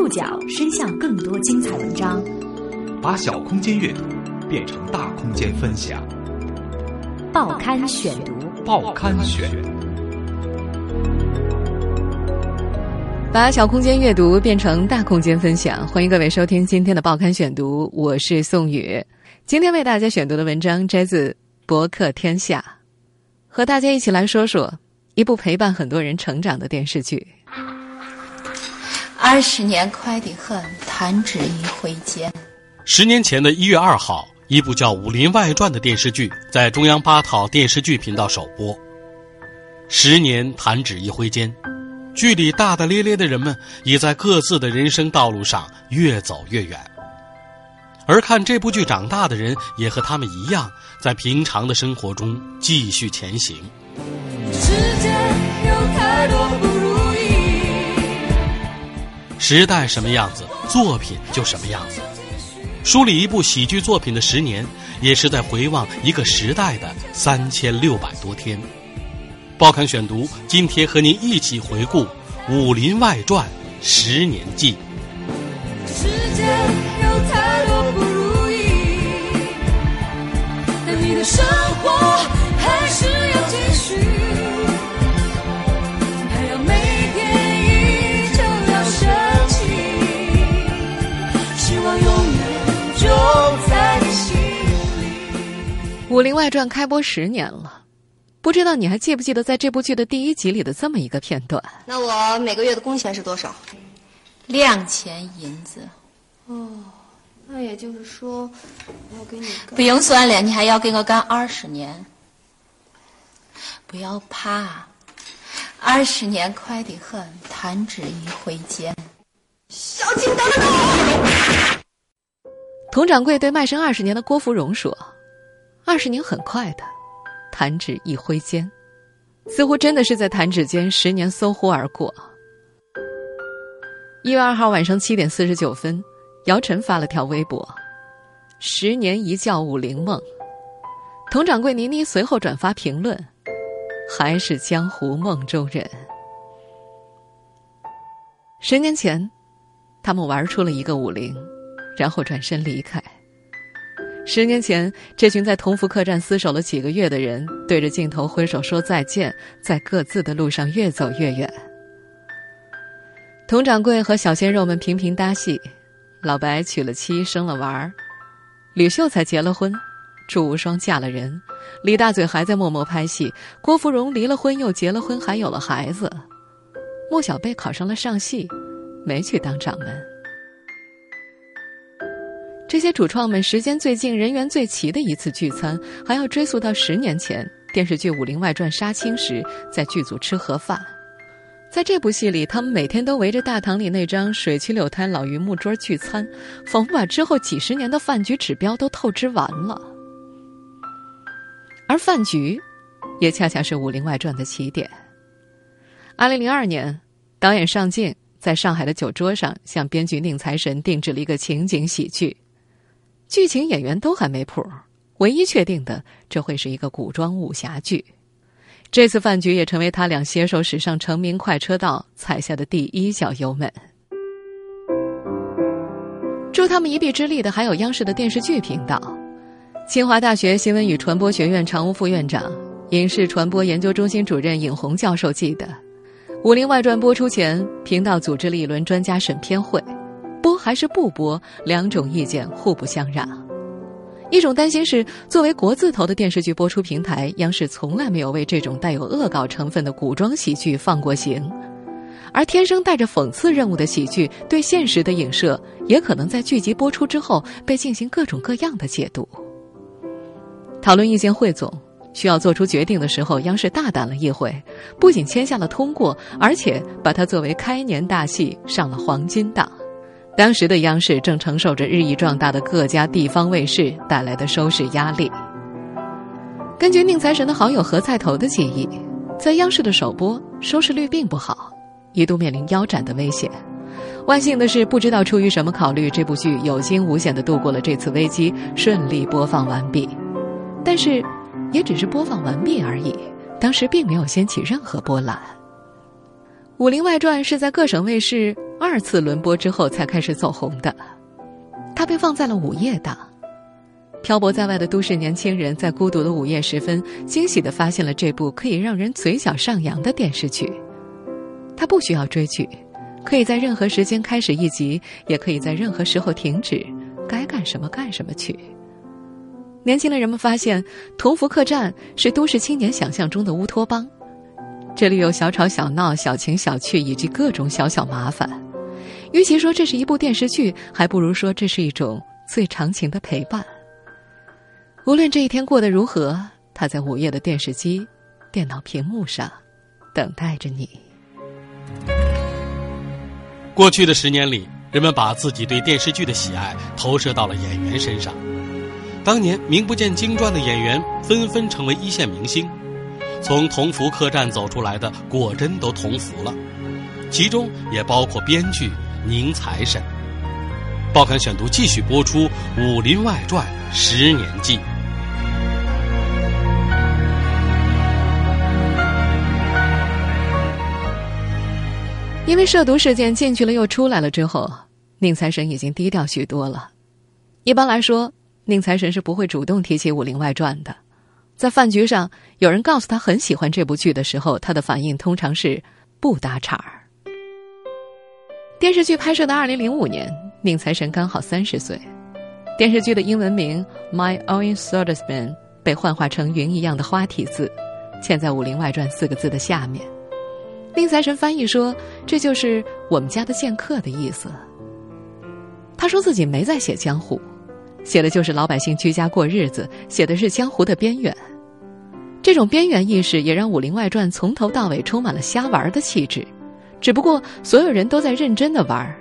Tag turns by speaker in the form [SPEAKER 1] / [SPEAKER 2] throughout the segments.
[SPEAKER 1] 触角伸向更多精彩文章，
[SPEAKER 2] 把小空间阅读变成大空间分享。
[SPEAKER 1] 报刊选读，
[SPEAKER 2] 报刊选。
[SPEAKER 3] 把小空间阅读变成大空间分享，欢迎各位收听今天的报刊选读，我是宋宇。今天为大家选读的文章摘自《博客天下》，和大家一起来说说一部陪伴很多人成长的电视剧。
[SPEAKER 4] 二十年快得很，弹指一挥间。
[SPEAKER 5] 十年前的一月二号，一部叫《武林外传》的电视剧在中央八套电视剧频道首播。十年弹指一挥间。剧里大大咧咧的人们，也在各自的人生道路上越走越远。而看这部剧长大的人，也和他们一样，在平常的生活中继续前行。世界有太多。时代什么样子，作品就什么样子。梳理一部喜剧作品的十年，也是在回望一个时代的三千六百多天。报刊选读，今天和您一起回顾《武林外传》十年记。世界有太多不如意，你的生武林外传》开播十年了。不知道你还记不记得在这部剧的第一集里的这么一个片段？
[SPEAKER 6] 那我每个月的工钱是多少？
[SPEAKER 4] 两钱银子。
[SPEAKER 6] 哦，那也就是说，我要给你
[SPEAKER 4] 不用算了，你还要给我干二十年。不要怕，二十年快得很，弹指一挥间。
[SPEAKER 6] 小青，等等我！
[SPEAKER 3] 佟掌柜对卖身二十年的郭芙蓉说：“二十年很快的。”弹指一挥间，似乎真的是在弹指间，十年嗖呼而过。一月二号晚上七点四十九分，姚晨发了条微博：“十年一觉武林梦。”佟掌柜倪妮随后转发评论：“还是江湖梦中人。”十年前，他们玩出了一个武林，然后转身离开。十年前，这群在同福客栈厮守了几个月的人，对着镜头挥手说再见，在各自的路上越走越远。佟掌柜和小鲜肉们频频搭戏，老白娶了妻，生了娃儿，吕秀才结了婚，祝无双嫁了人，李大嘴还在默默拍戏，郭芙蓉离了婚又结了婚，还有了孩子，莫小贝考上了上戏，没去当掌门。这些主创们时间最近、人员最齐的一次聚餐，还要追溯到十年前电视剧《武林外传》杀青时，在剧组吃盒饭。在这部戏里，他们每天都围着大堂里那张水曲柳滩老榆木桌聚餐，仿佛把之后几十年的饭局指标都透支完了。而饭局，也恰恰是《武林外传》的起点。二零零二年，导演尚敬在上海的酒桌上向编剧宁财神定制了一个情景喜剧。剧情演员都还没谱，唯一确定的，这会是一个古装武侠剧。这次饭局也成为他俩携手史上成名快车道踩下的第一脚油门。助他们一臂之力的还有央视的电视剧频道，清华大学新闻与传播学院常务副院长、影视传播研究中心主任尹红教授记得，《武林外传》播出前，频道组织了一轮专家审片会。播还是不播，两种意见互不相让。一种担心是，作为国字头的电视剧播出平台，央视从来没有为这种带有恶搞成分的古装喜剧放过行；而天生带着讽刺任务的喜剧，对现实的影射，也可能在剧集播出之后被进行各种各样的解读。讨论意见汇总，需要做出决定的时候，央视大胆了一回，不仅签下了通过，而且把它作为开年大戏上了黄金档。当时的央视正承受着日益壮大的各家地方卫视带来的收视压力。根据宁财神的好友何菜头的记忆，在央视的首播收视率并不好，一度面临腰斩的危险。万幸的是，不知道出于什么考虑，这部剧有惊无险地度过了这次危机，顺利播放完毕。但是，也只是播放完毕而已，当时并没有掀起任何波澜。《武林外传》是在各省卫视。二次轮播之后才开始走红的。它被放在了午夜档。漂泊在外的都市年轻人在孤独的午夜时分，惊喜地发现了这部可以让人嘴角上扬的电视剧。它不需要追剧，可以在任何时间开始一集，也可以在任何时候停止，该干什么干什么去。年轻的人们发现，同福客栈是都市青年想象中的乌托邦，这里有小吵小闹、小情小趣以及各种小小麻烦。与其说这是一部电视剧，还不如说这是一种最长情的陪伴。无论这一天过得如何，他在午夜的电视机、电脑屏幕上等待着你。
[SPEAKER 5] 过去的十年里，人们把自己对电视剧的喜爱投射到了演员身上。当年名不见经传的演员纷纷成为一线明星，从同福客栈走出来的果真都同福了，其中也包括编剧宁财神。报刊选读继续播出《武林外传》十年记。
[SPEAKER 3] 因为涉毒事件进去了又出来了之后，宁财神已经低调许多了。一般来说，宁财神是不会主动提起《武林外传》的。在饭局上，有人告诉他很喜欢这部剧的时候，他的反应通常是不搭茬儿。电视剧拍摄的二零零五年，宁财神刚好三十岁。电视剧的英文名《My Own Swordsman》被幻化成云一样的花体字，嵌在《武林外传》四个字的下面。宁财神翻译说：“这就是我们家的剑客的意思。”他说自己没在写江湖，写的就是老百姓居家过日子，写的是江湖的边缘。这种边缘意识也让《武林外传》从头到尾充满了瞎玩的气质。只不过所有人都在认真的玩儿。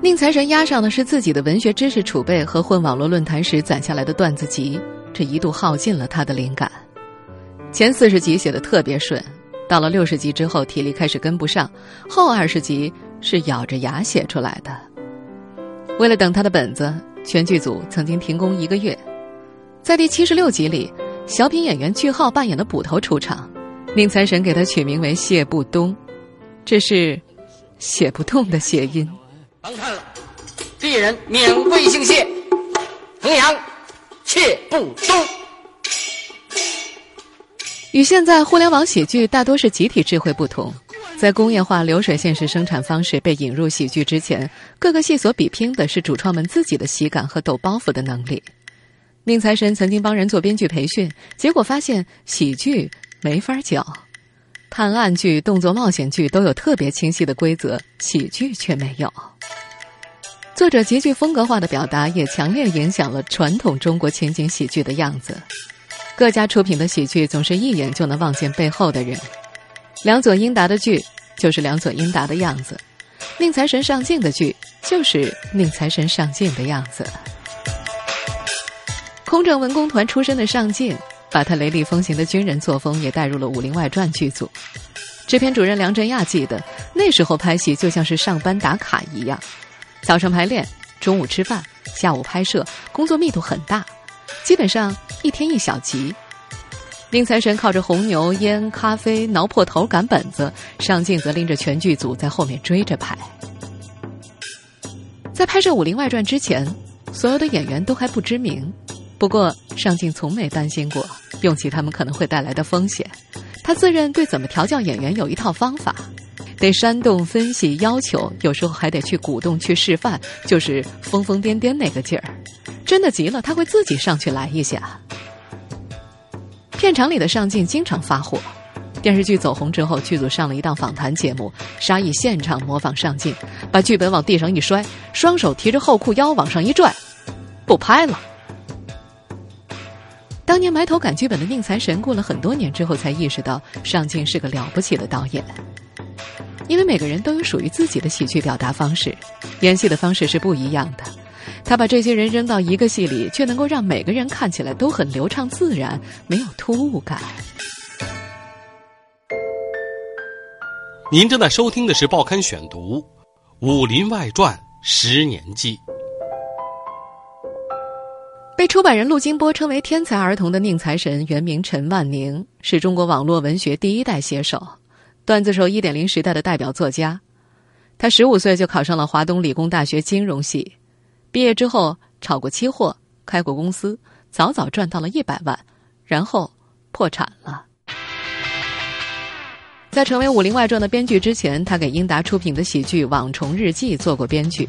[SPEAKER 3] 宁财神押上的是自己的文学知识储备和混网络论坛时攒下来的段子集，这一度耗尽了他的灵感。前四十集写的特别顺。到了六十集之后，体力开始跟不上，后二十集是咬着牙写出来的。为了等他的本子，全剧组曾经停工一个月。在第七十六集里，小品演员句号扮演的捕头出场，宁财神给他取名为谢不东，这是“写不动”的谐音。
[SPEAKER 7] 甭看了，鄙人免贵姓谢，衡阳谢不东。
[SPEAKER 3] 与现在互联网喜剧大多是集体智慧不同，在工业化流水线式生产方式被引入喜剧之前，各个戏所比拼的是主创们自己的喜感和抖包袱的能力。宁财神曾经帮人做编剧培训，结果发现喜剧没法教，探案剧、动作冒险剧都有特别清晰的规则，喜剧却没有。作者极具风格化的表达，也强烈影响了传统中国情景喜剧的样子。各家出品的喜剧总是一眼就能望见背后的人。梁左英达的剧就是梁左英达的样子，宁财神上镜的剧就是宁财神上镜的样子。空政文工团出身的上镜，把他雷厉风行的军人作风也带入了《武林外传》剧组。制片主任梁振亚记得，那时候拍戏就像是上班打卡一样，早上排练，中午吃饭，下午拍摄，工作密度很大。基本上一天一小集，宁财神靠着红牛、烟、咖啡挠破头赶本子，上镜则拎着全剧组在后面追着拍。在拍摄《武林外传》之前，所有的演员都还不知名，不过上镜从没担心过用起他们可能会带来的风险。他自认对怎么调教演员有一套方法，得煽动、分析、要求，有时候还得去鼓动、去示范，就是疯疯癫癫那个劲儿。真的急了，他会自己上去来一下。片场里的上镜经常发火。电视剧走红之后，剧组上了一档访谈节目，沙溢现场模仿上镜，把剧本往地上一摔，双手提着后裤腰往上一拽，不拍了。当年埋头赶剧本的宁财神，过了很多年之后才意识到，上镜是个了不起的导演，因为每个人都有属于自己的喜剧表达方式，演戏的方式是不一样的。他把这些人扔到一个戏里，却能够让每个人看起来都很流畅自然，没有突兀感。
[SPEAKER 5] 您正在收听的是《报刊选读》《武林外传》十年记。
[SPEAKER 3] 被出版人陆金波称为“天才儿童”的宁财神，原名陈万宁，是中国网络文学第一代写手，段子手一点零时代的代表作家。他十五岁就考上了华东理工大学金融系，毕业之后炒过期货，开过公司，早早赚到了一百万，然后破产了。在成为《武林外传》的编剧之前，他给英达出品的喜剧《网虫日记》做过编剧，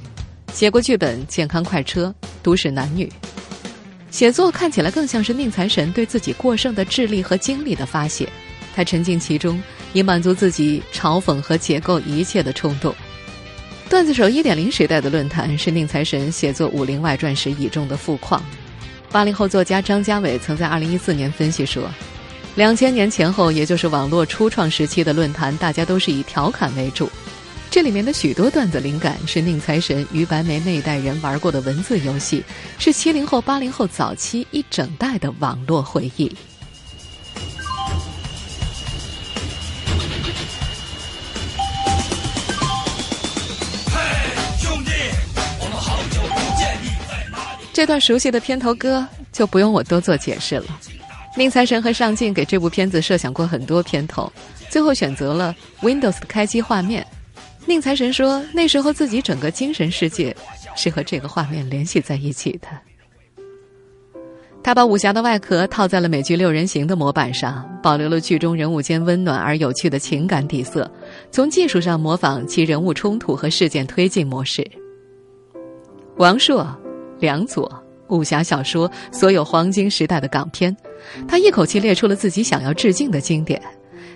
[SPEAKER 3] 写过剧本《健康快车》《都市男女》。写作看起来更像是宁财神对自己过剩的智力和精力的发泄，他沉浸其中，以满足自己嘲讽和解构一切的冲动。段子手一点零时代的论坛是宁财神写作《武林外传》时倚重的富矿。八零后作家张家伟曾在二零一四年分析说，两千年前后，也就是网络初创时期的论坛，大家都是以调侃为主。这里面的许多段子灵感是宁财神、于白眉那一代人玩过的文字游戏，是七零后、八零后早期一整代的网络回忆。嘿，兄弟，我们好久不见这段熟悉的片头歌就不用我多做解释了。宁财神和上镜给这部片子设想过很多片头，最后选择了 Windows 的开机画面。宁财神说：“那时候自己整个精神世界是和这个画面联系在一起的。”他把武侠的外壳套在了美剧《六人行》的模板上，保留了剧中人物间温暖而有趣的情感底色，从技术上模仿其人物冲突和事件推进模式。王朔、梁左，武侠小说所有黄金时代的港片，他一口气列出了自己想要致敬的经典。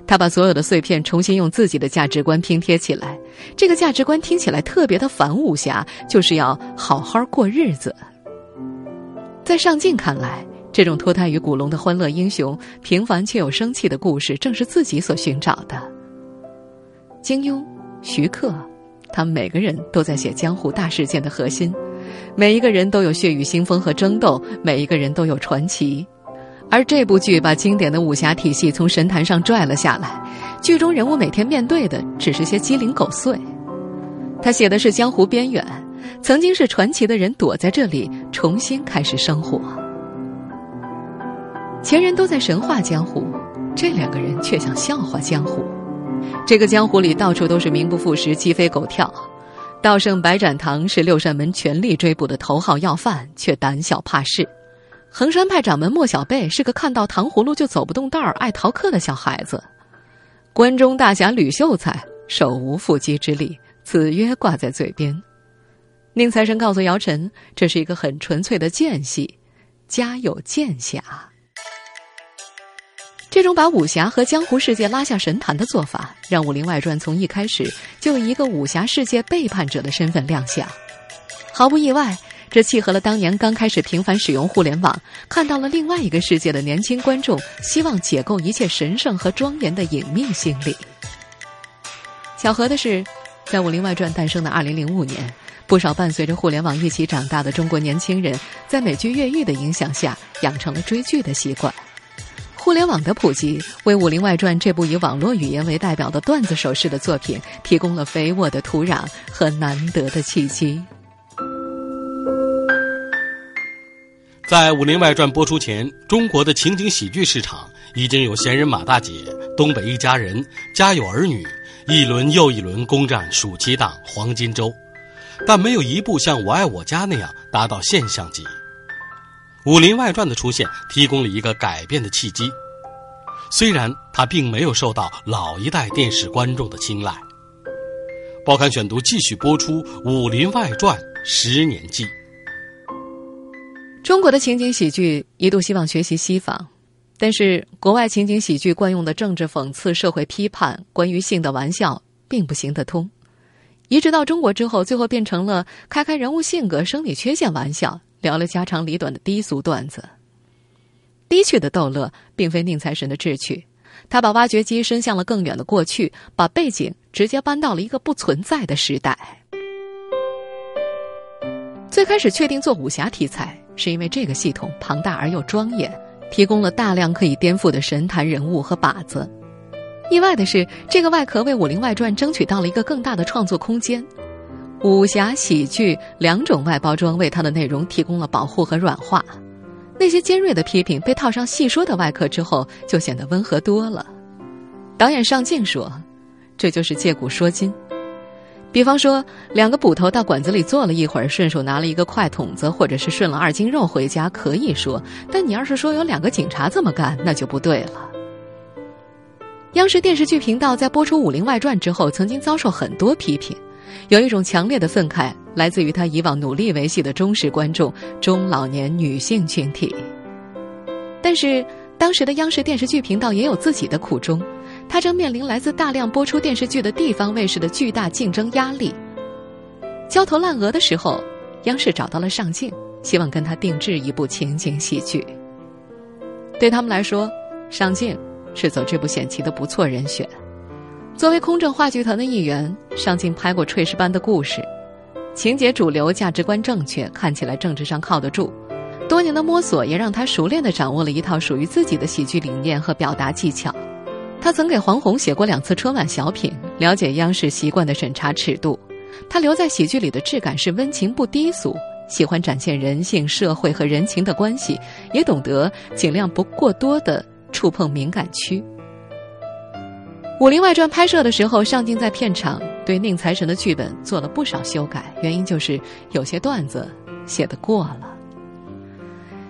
[SPEAKER 3] 他把所有的碎片重新用自己的价值观拼贴起来，这个价值观听起来特别的反武侠，就是要好好过日子。在上镜看来，这种脱胎于古龙的欢乐英雄、平凡却有生气的故事，正是自己所寻找的。金庸、徐克，他们每个人都在写江湖大事件的核心，每一个人都有血雨腥风和争斗，每一个人都有传奇。而这部剧把经典的武侠体系从神坛上拽了下来，剧中人物每天面对的只是些鸡零狗碎。他写的是江湖边缘，曾经是传奇的人躲在这里重新开始生活。前人都在神话江湖，这两个人却想笑话江湖。这个江湖里到处都是名不副实、鸡飞狗跳。道圣白展堂是六扇门全力追捕的头号要犯，却胆小怕事。衡山派掌门莫小贝是个看到糖葫芦就走不动道儿、爱逃课的小孩子。关中大侠吕秀才手无缚鸡之力，子曰挂在嘴边。宁财神告诉姚晨，这是一个很纯粹的剑戏，家有剑侠。这种把武侠和江湖世界拉下神坛的做法，让《武林外传》从一开始就以一个武侠世界背叛者的身份亮相，毫不意外。这契合了当年刚开始频繁使用互联网，看到了另外一个世界的年轻观众希望解构一切神圣和庄严的隐秘心理。巧合的是，在《武林外传》诞生的2005年，不少伴随着互联网一起长大的中国年轻人，在美剧越狱的影响下，养成了追剧的习惯。互联网的普及，为《武林外传》这部以网络语言为代表的段子手式的作品，提供了肥沃的土壤和难得的契机。
[SPEAKER 5] 在《武林外传》播出前，中国的情景喜剧市场已经有《闲人马大姐》《东北一家人》《家有儿女》一轮又一轮攻占暑期档黄金周，但没有一部像《我爱我家》那样达到现象级。《武林外传》的出现提供了一个改变的契机，虽然它并没有受到老一代电视观众的青睐。报刊选读继续播出《武林外传》十年记。
[SPEAKER 3] 中国的情景喜剧一度希望学习西方，但是国外情景喜剧惯用的政治讽刺、社会批判、关于性的玩笑并不行得通。移植到中国之后，最后变成了开开人物性格、生理缺陷玩笑，聊了家长里短的低俗段子。低趣的逗乐并非宁财神的志趣，他把挖掘机伸向了更远的过去，把背景直接搬到了一个不存在的时代。最开始确定做武侠题材。是因为这个系统庞大而又庄严，提供了大量可以颠覆的神坛人物和靶子。意外的是，这个外壳为《武林外传》争取到了一个更大的创作空间。武侠、喜剧两种外包装为它的内容提供了保护和软化。那些尖锐的批评被套上细说的外壳之后，就显得温和多了。导演尚敬说：“这就是借古说今。”比方说，两个捕头到馆子里坐了一会儿，顺手拿了一个筷筒子，或者是顺了二斤肉回家，可以说。但你要是说有两个警察这么干，那就不对了。央视电视剧频道在播出《武林外传》之后，曾经遭受很多批评，有一种强烈的愤慨来自于他以往努力维系的忠实观众——中老年女性群体。但是，当时的央视电视剧频道也有自己的苦衷。他正面临来自大量播出电视剧的地方卫视的巨大竞争压力。焦头烂额的时候，央视找到了上镜，希望跟他定制一部情景喜剧。对他们来说，上镜是走这部险棋的不错人选。作为空政话剧团的一员，上镜拍过《炊事班的故事》，情节主流，价值观正确，看起来政治上靠得住。多年的摸索也让他熟练地掌握了一套属于自己的喜剧理念和表达技巧。他曾给黄宏写过两次春晚小品，了解央视习惯的审查尺度。他留在喜剧里的质感是温情不低俗，喜欢展现人性、社会和人情的关系，也懂得尽量不过多的触碰敏感区。《武林外传》拍摄的时候，上镜在片场对宁财神的剧本做了不少修改，原因就是有些段子写得过了。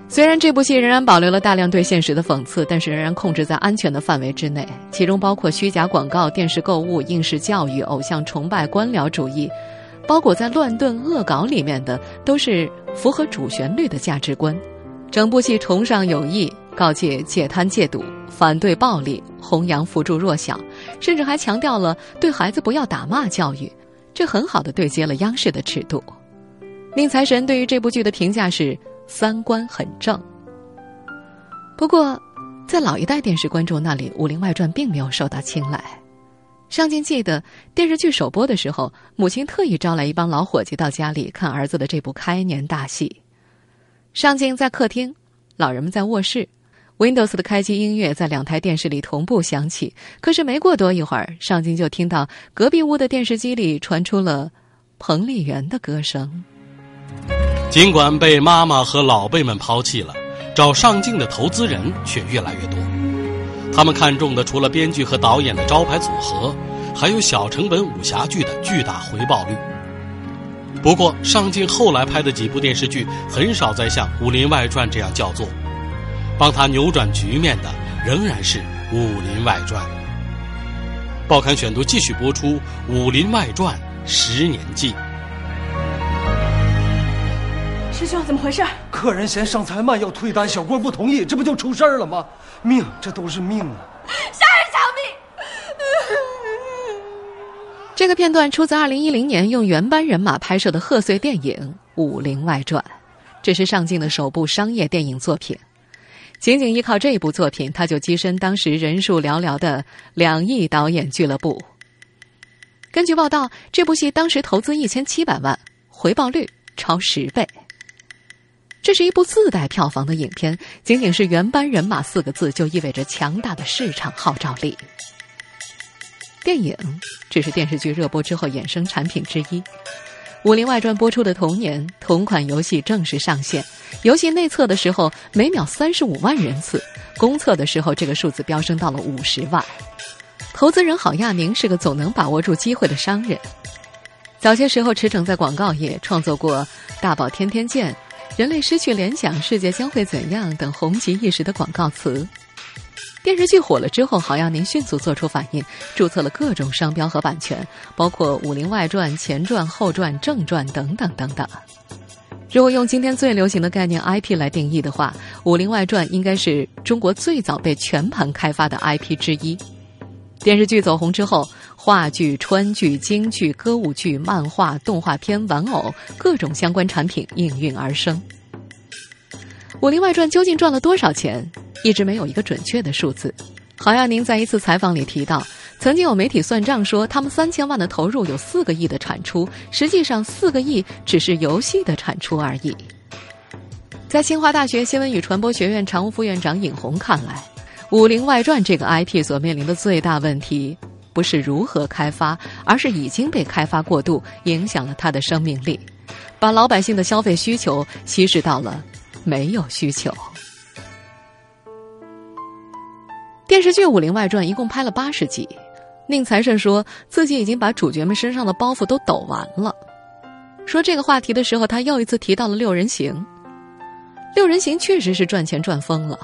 [SPEAKER 3] 虽然这部戏仍然保留了大量对现实的讽刺，但是仍然控制在安全的范围之内，其中包括虚假广告、电视购物、应试教育、偶像崇拜、官僚主义，包裹在乱炖恶搞里面的都是符合主旋律的价值观。整部戏崇尚友谊，告诫戒贪戒赌，反对暴力，弘扬扶助弱小，甚至还强调了对孩子不要打骂教育，这很好的对接了央视的尺度。宁财神对于这部剧的评价是。三观很正。不过，在老一代电视观众那里，《武林外传》并没有受到青睐。上镜记得电视剧首播的时候，母亲特意招来一帮老伙计到家里看儿子的这部开年大戏。上镜在客厅，老人们在卧室，Windows 的开机音乐在两台电视里同步响起。可是没过多一会儿，上镜就听到隔壁屋的电视机里传出了彭丽媛的歌声。
[SPEAKER 5] 尽管被妈妈和老辈们抛弃了，找上镜的投资人却越来越多。他们看中的除了编剧和导演的招牌组合，还有小成本武侠剧的巨大回报率。不过，上镜后来拍的几部电视剧很少再像《武林外传》这样叫座，帮他扭转局面的仍然是《武林外传》。报刊选读继续播出《武林外传》十年记。
[SPEAKER 8] 师兄，怎么回事？
[SPEAKER 9] 客人嫌上菜慢要退单，小郭不同意，这不就出事儿了吗？命，这都是命啊！
[SPEAKER 8] 杀人偿命。
[SPEAKER 3] 这个片段出自二零一零年用原班人马拍摄的贺岁电影《武林外传》，这是上镜的首部商业电影作品。仅仅依靠这一部作品，他就跻身当时人数寥寥的两亿导演俱乐部。根据报道，这部戏当时投资一千七百万，回报率超十倍。这是一部自带票房的影片，仅仅是“原班人马”四个字就意味着强大的市场号召力。电影只是电视剧热播之后衍生产品之一，《武林外传》播出的同年，同款游戏正式上线。游戏内测的时候每秒三十五万人次，公测的时候这个数字飙升到了五十万。投资人郝亚明是个总能把握住机会的商人，早些时候驰骋在广告业，创作过《大宝天天见》。人类失去联想，世界将会怎样？等红极一时的广告词。电视剧火了之后，郝亚宁迅速做出反应，注册了各种商标和版权，包括《武林外传》前传、后传、正传等等等等。如果用今天最流行的概念 IP 来定义的话，《武林外传》应该是中国最早被全盘开发的 IP 之一。电视剧走红之后。话剧、川剧、京剧、歌舞剧、漫画、动画片、玩偶，各种相关产品应运而生。《武林外传》究竟赚了多少钱，一直没有一个准确的数字。郝亚宁在一次采访里提到，曾经有媒体算账说，他们三千万的投入有四个亿的产出，实际上四个亿只是游戏的产出而已。在清华大学新闻与传播学院常务副院长尹红看来，《武林外传》这个 IP 所面临的最大问题。不是如何开发，而是已经被开发过度，影响了它的生命力，把老百姓的消费需求稀释到了没有需求。电视剧《武林外传》一共拍了八十集，宁财神说自己已经把主角们身上的包袱都抖完了。说这个话题的时候，他又一次提到了《六人行》。《六人行》确实是赚钱赚疯了，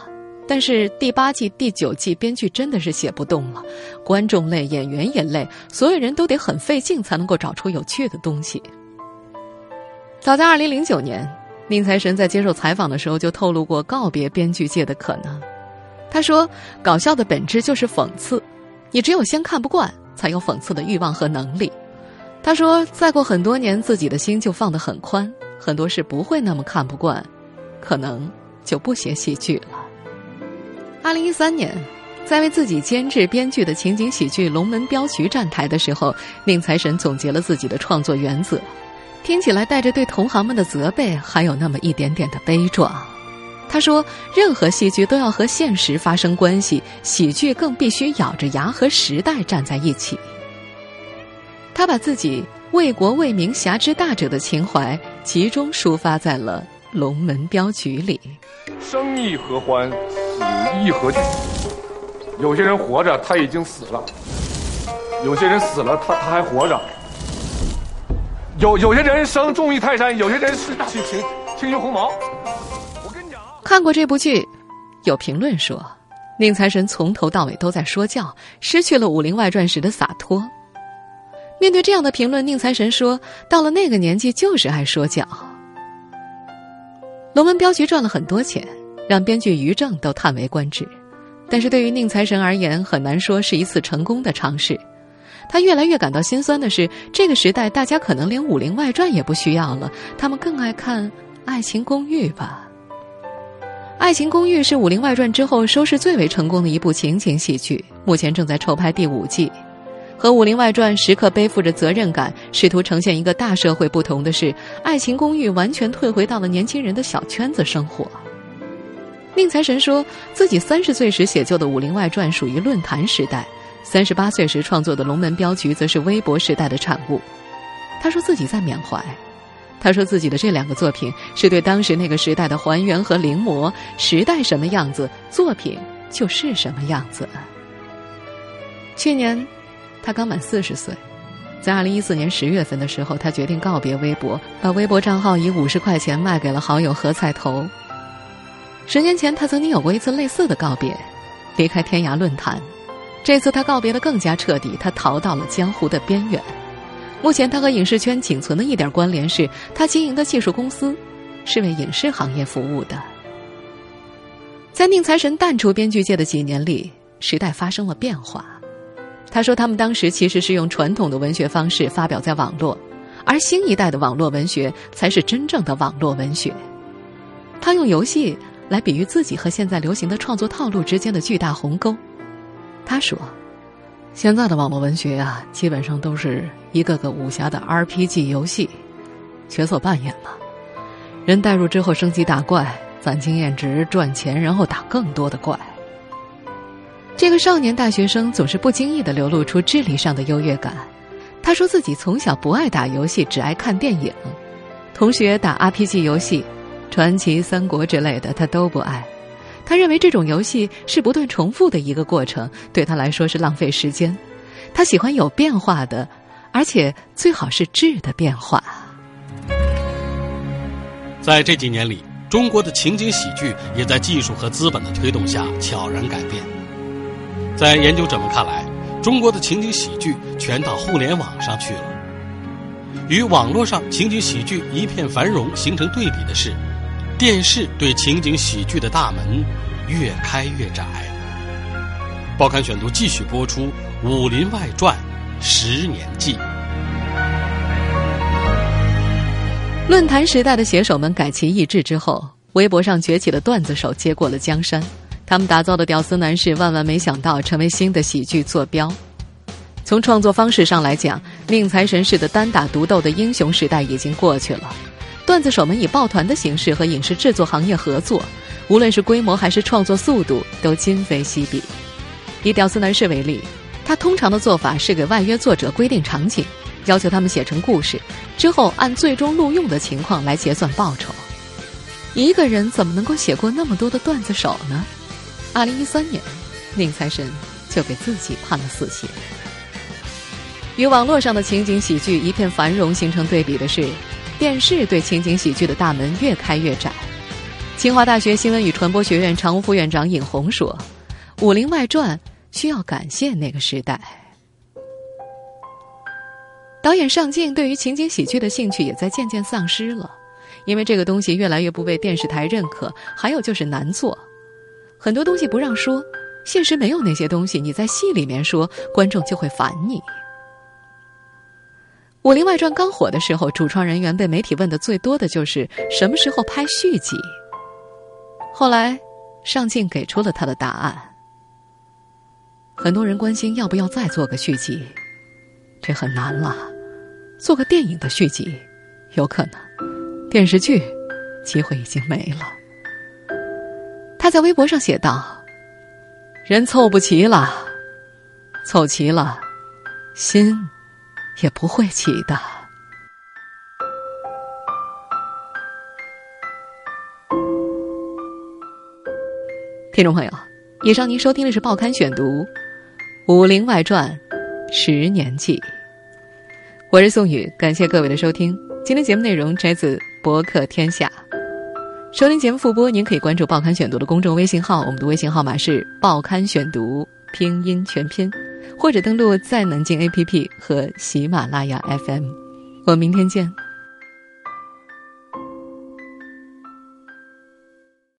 [SPEAKER 3] 但是第八季、第九季编剧真的是写不动了，观众累，演员也累，所有人都得很费劲才能够找出有趣的东西。早在二零零九年，宁财神在接受采访的时候就透露过告别编剧界的可能。他说：“搞笑的本质就是讽刺。”你只有先看不惯，才有讽刺的欲望和能力。他说：“再过很多年，自己的心就放得很宽，很多事不会那么看不惯，可能就不写喜剧了。”二零一三年，在为自己监制编剧的情景喜剧《龙门镖局》站台的时候，宁财神总结了自己的创作原则，听起来带着对同行们的责备，还有那么一点点的悲壮。他说：“任何戏剧都要和现实发生关系，喜剧更必须咬着牙和时代站在一起。”他把自己为国为民、侠之大者的情怀集中抒发在了《龙门镖局》里。
[SPEAKER 10] 生意何欢，一何惧？有些人活着，他已经死了；有些人死了，他他还活着。有有些人生重于泰山，有些人是轻轻轻于鸿毛。
[SPEAKER 3] 我跟你讲看过这部剧，有评论说，宁财神从头到尾都在说教，失去了《武林外传》时的洒脱。面对这样的评论，宁财神说：“到了那个年纪，就是爱说教。”《龙门镖局》赚了很多钱，让编剧于正都叹为观止。但是对于宁财神而言，很难说是一次成功的尝试。他越来越感到心酸的是，这个时代大家可能连《武林外传》也不需要了，他们更爱看《爱情公寓》吧。《爱情公寓》是《武林外传》之后收视最为成功的一部情景喜剧，目前正在筹拍第五季。和《武林外传》时刻背负着责任感，试图呈现一个大社会不同的是，《爱情公寓》完全退回到了年轻人的小圈子生活。宁财神说自己三十岁时写就的《武林外传》属于论坛时代，三十八岁时创作的《龙门镖局》则是微博时代的产物。他说自己在缅怀。他说自己的这两个作品是对当时那个时代的还原和临摹，时代什么样子，作品就是什么样子。去年，他刚满四十岁，在二零一四年十月份的时候，他决定告别微博，把微博账号以五十块钱卖给了好友何菜头。十年前，他曾经有过一次类似的告别，离开天涯论坛，这次他告别的更加彻底，他逃到了江湖的边缘。目前，他和影视圈仅存的一点关联是，他经营的技术公司是为影视行业服务的。在宁财神淡出编剧界的几年里，时代发生了变化。他说，他们当时其实是用传统的文学方式发表在网络，而新一代的网络文学才是真正的网络文学。他用游戏来比喻自己和现在流行的创作套路之间的巨大鸿沟。他说。现在的网络文学啊，基本上都是一个个武侠的 RPG 游戏，角色扮演嘛，人带入之后升级打怪，攒经验值赚钱，然后打更多的怪。这个少年大学生总是不经意的流露出智力上的优越感。他说自己从小不爱打游戏，只爱看电影。同学打 RPG 游戏，传奇、三国之类的，他都不爱。他认为这种游戏是不断重复的一个过程，对他来说是浪费时间。他喜欢有变化的，而且最好是质的变化。
[SPEAKER 5] 在这几年里，中国的情景喜剧也在技术和资本的推动下悄然改变。在研究者们看来，中国的情景喜剧全到互联网上去了。与网络上情景喜剧一片繁荣形成对比的是。电视对情景喜剧的大门越开越窄。报刊选读继续播出《武林外传》十年记。
[SPEAKER 3] 论坛时代的写手们改其易帜之后，微博上崛起的段子手接过了江山。他们打造的屌丝男士，万万没想到成为新的喜剧坐标。从创作方式上来讲，宁财神式的单打独斗的英雄时代已经过去了。段子手们以抱团的形式和影视制作行业合作，无论是规模还是创作速度都今非昔比。以《屌丝男士》为例，他通常的做法是给外约作者规定场景，要求他们写成故事，之后按最终录用的情况来结算报酬。一个人怎么能够写过那么多的段子手呢？二零一三年，宁财神就给自己判了死刑。与网络上的情景喜剧一片繁荣形成对比的是，电视对情景喜剧的大门越开越窄。清华大学新闻与传播学院常务副院长尹红说：“《武林外传》需要感谢那个时代。”导演尚敬对于情景喜剧的兴趣也在渐渐丧失了，因为这个东西越来越不被电视台认可，还有就是难做，很多东西不让说，现实没有那些东西，你在戏里面说，观众就会烦你。《武林外传》刚火的时候，主创人员被媒体问的最多的就是什么时候拍续集。后来，尚敬给出了他的答案。很多人关心要不要再做个续集，这很难了。做个电影的续集，有可能；电视剧，机会已经没了。他在微博上写道：“人凑不齐了，凑齐了，心。”也不会起的。听众朋友，以上您收听的是《报刊选读》《武林外传》十年记，我是宋宇，感谢各位的收听。今天节目内容摘自《博客天下》，收听节目复播，您可以关注《报刊选读》的公众微信号，我们的微信号码是《报刊选读》拼音全拼。或者登录在南京 APP 和喜马拉雅 FM，我们明天见。